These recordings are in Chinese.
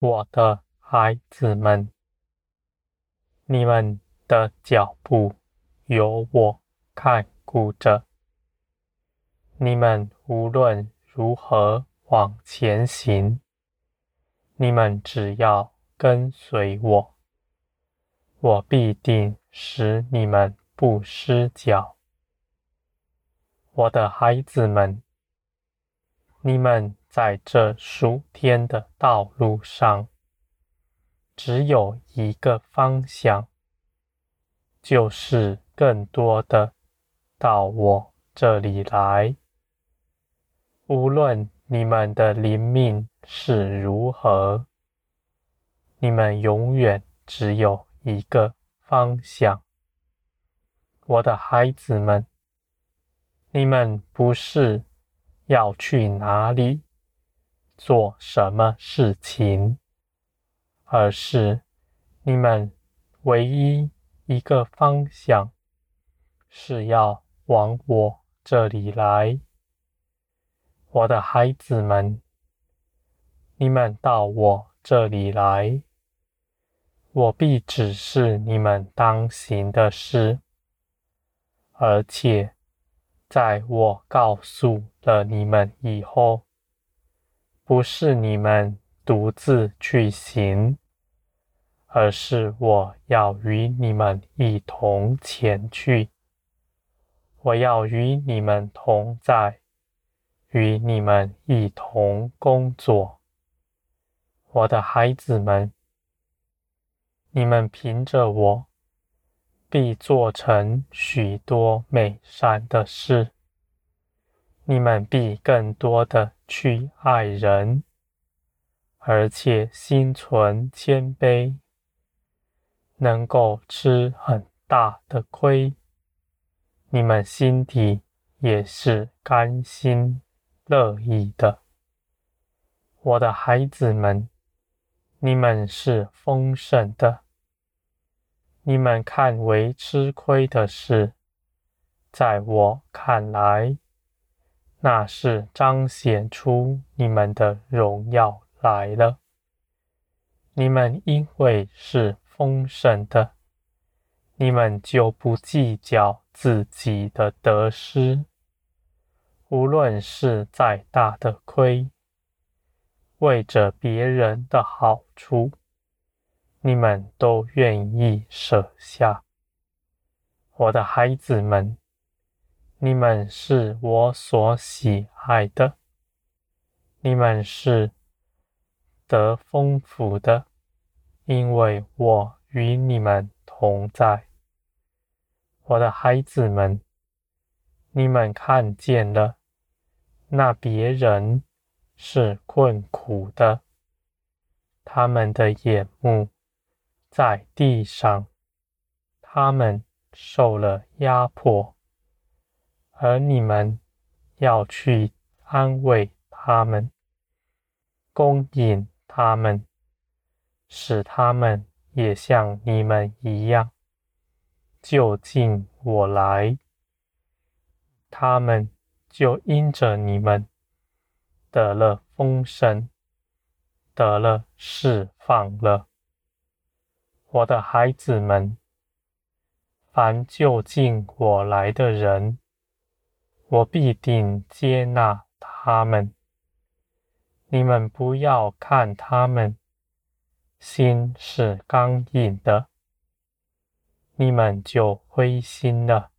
我的孩子们，你们的脚步有我看顾着，你们无论如何往前行，你们只要跟随我，我必定使你们不失脚。我的孩子们，你们在这数天的道路上，只有一个方向，就是更多的到我这里来。无论你们的灵命是如何，你们永远只有一个方向。我的孩子们，你们不是要去哪里，做什么事情，而是你们唯一一个方向是要往我这里来。我的孩子们，你们到我这里来，我必指示你们当行的事，而且。在我告诉了你们以后，不是你们独自去行，而是我要与你们一同前去。我要与你们同在，与你们一同工作。我的孩子们，你们凭着我。必做成许多美善的事。你们必更多的去爱人，而且心存谦卑，能够吃很大的亏。你们心底也是甘心乐意的。我的孩子们，你们是丰盛的。你们看为吃亏的事，在我看来，那是彰显出你们的荣耀来了。你们因为是丰盛的，你们就不计较自己的得失，无论是再大的亏，为着别人的好处。你们都愿意舍下，我的孩子们，你们是我所喜爱的，你们是得丰富的，因为我与你们同在。我的孩子们，你们看见了，那别人是困苦的，他们的眼目。在地上，他们受了压迫，而你们要去安慰他们，供应他们，使他们也像你们一样就近我来，他们就因着你们得了丰盛，得了释放了。我的孩子们，凡就近我来的人，我必定接纳他们。你们不要看他们心是刚硬的，你们就灰心了。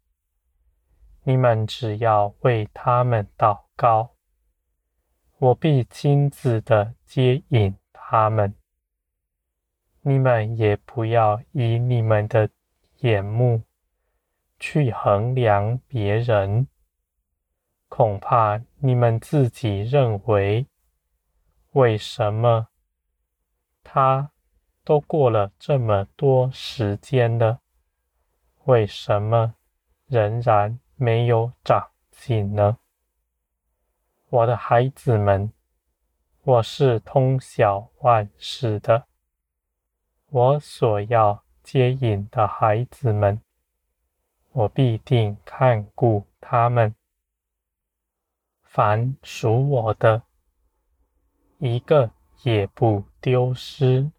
你们只要为他们祷告，我必亲自的接引他们。你们也不要以你们的眼目去衡量别人，恐怕你们自己认为，为什么他都过了这么多时间了，为什么仍然没有长进呢？我的孩子们，我是通晓万事的。我所要接引的孩子们，我必定看顾他们。凡属我的，一个也不丢失。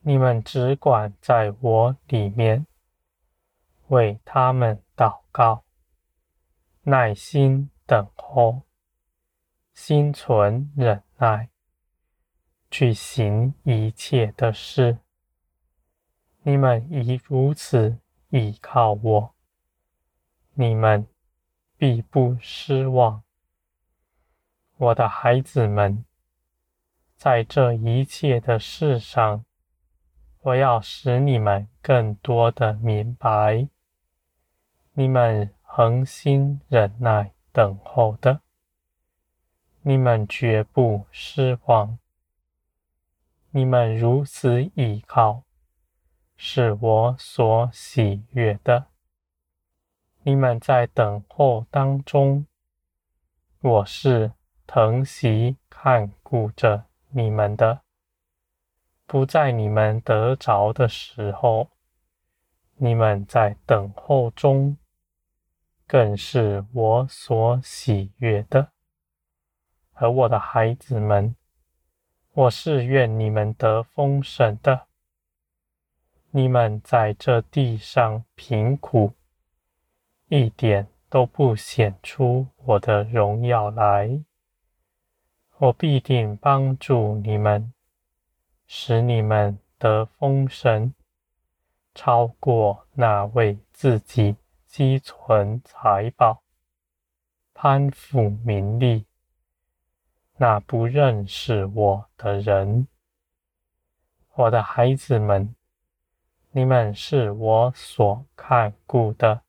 你们只管在我里面为他们祷告，耐心等候，心存忍耐，去行一切的事。你们已如此倚靠我，你们必不失望。我的孩子们，在这一切的事上，我要使你们更多的明白。你们恒心忍耐等候的，你们绝不失望。你们如此倚靠，是我所喜悦的。你们在等候当中，我是。疼惜看顾着你们的，不在你们得着的时候，你们在等候中，更是我所喜悦的。而我的孩子们，我是愿你们得丰盛的。你们在这地上贫苦，一点都不显出我的荣耀来。我必定帮助你们，使你们得丰盛，超过那为自己积存财宝、攀附名利、那不认识我的人。我的孩子们，你们是我所看顾的，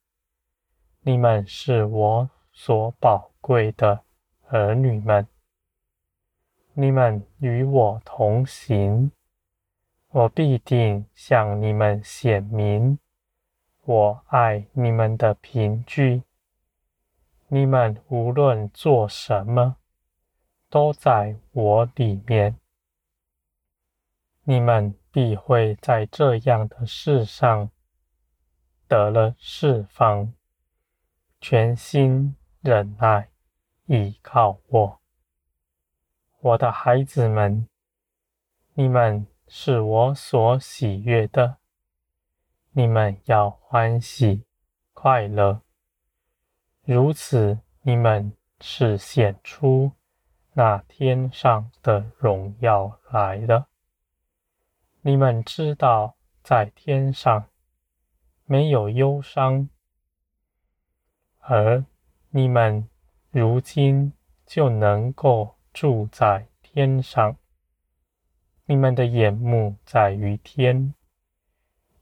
你们是我所宝贵的儿女们。你们与我同行，我必定向你们显明我爱你们的凭据。你们无论做什么，都在我里面。你们必会在这样的事上得了释放，全心忍耐，倚靠我。我的孩子们，你们是我所喜悦的，你们要欢喜快乐。如此，你们是显出那天上的荣耀来了。你们知道，在天上没有忧伤，而你们如今就能够。住在天上，你们的眼目在于天，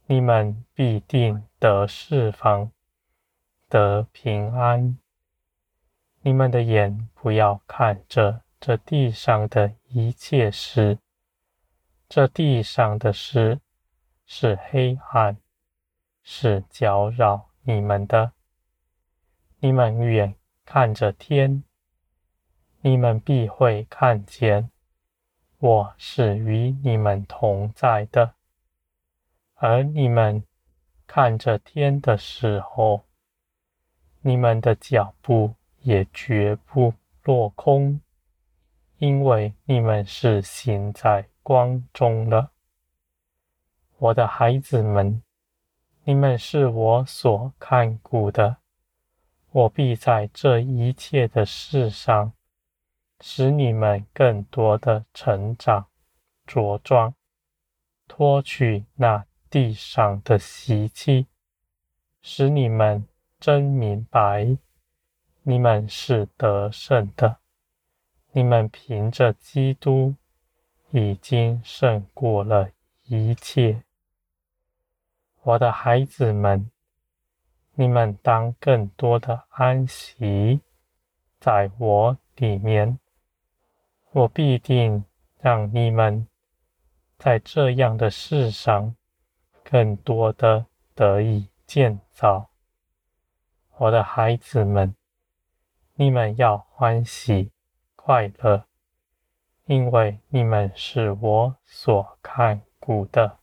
你们必定得释放，得平安。你们的眼不要看着这地上的一切事，这地上的事是黑暗，是搅扰你们的。你们远看着天。你们必会看见，我是与你们同在的。而你们看着天的时候，你们的脚步也绝不落空，因为你们是行在光中了。我的孩子们，你们是我所看顾的，我必在这一切的事上。使你们更多的成长茁壮，脱去那地上的习气，使你们真明白，你们是得胜的。你们凭着基督已经胜过了一切。我的孩子们，你们当更多的安息在我里面。我必定让你们在这样的世上更多的得以建造。我的孩子们，你们要欢喜快乐，因为你们是我所看顾的。